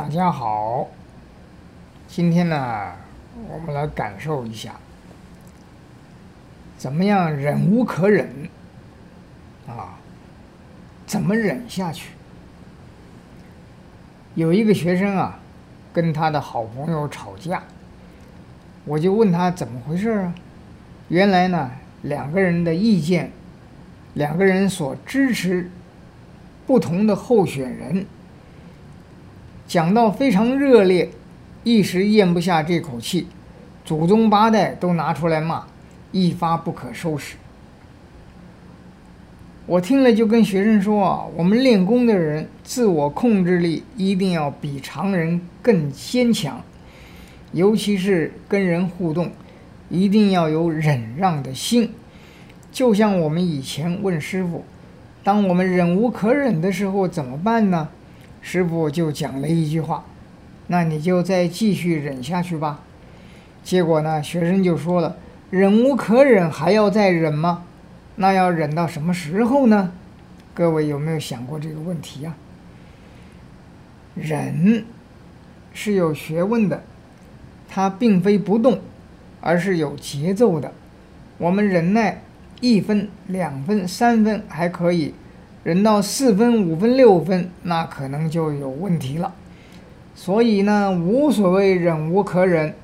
大家好今天呢，我们来感受一下，怎么样忍无可忍啊？怎么忍下去？有一个学生啊，跟他的好朋友吵架，我就问他怎么回事啊？原来呢，两个人的意见，两个人所支持不同的候选人，讲到非常热烈，一时咽不下这口气，祖宗八代都拿出来骂，一发不可收拾。我听了就跟学生说啊，我们练功的人自我控制力一定要比常人更坚强，尤其是跟人互动，一定要有忍让的心。就像我们以前问师傅，当我们忍无可忍的时候怎么办呢？师傅就讲了一句话，那你就再继续忍下去吧。结果呢，学生就说了，忍无可忍还要再忍吗？那要忍到什么时候呢？各位有没有想过这个问题呀？忍是有学问的，它并非不动，而是有节奏的。我们忍耐一分、两分、三分还可以，忍到四分、五分、六分，那可能就有问题了。所以呢，无所谓忍无可忍，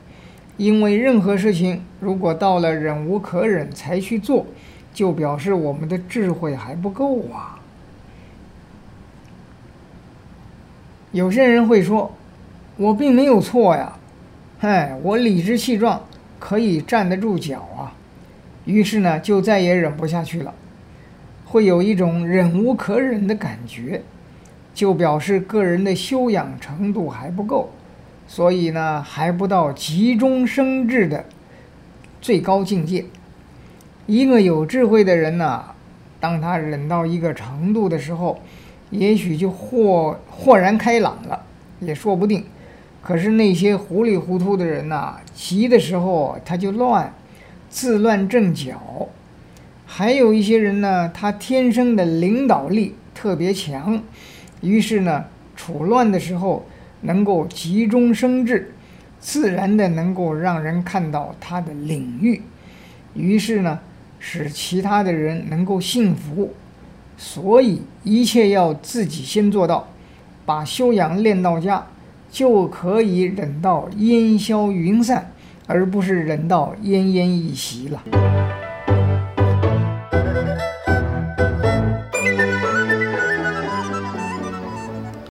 因为任何事情如果到了忍无可忍才去做。就表示我们的智慧还不够啊！有些人会说：“我并没有错呀，嗨，我理直气壮，可以站得住脚啊。”于是呢，就再也忍不下去了，会有一种忍无可忍的感觉，就表示个人的修养程度还不够，所以呢，还不到急中生智的最高境界。一个有智慧的人呢，当他忍到一个程度的时候，也许就豁豁然开朗了，也说不定。可是那些糊里糊涂的人呐，急的时候他就乱，自乱阵脚。还有一些人呢，他天生的领导力特别强，于是呢，处乱的时候能够急中生智，自然的能够让人看到他的领域，于是呢。使其他的人能够信服，所以一切要自己先做到，把修养练到家，就可以忍到烟消云散，而不是忍到奄奄一息了。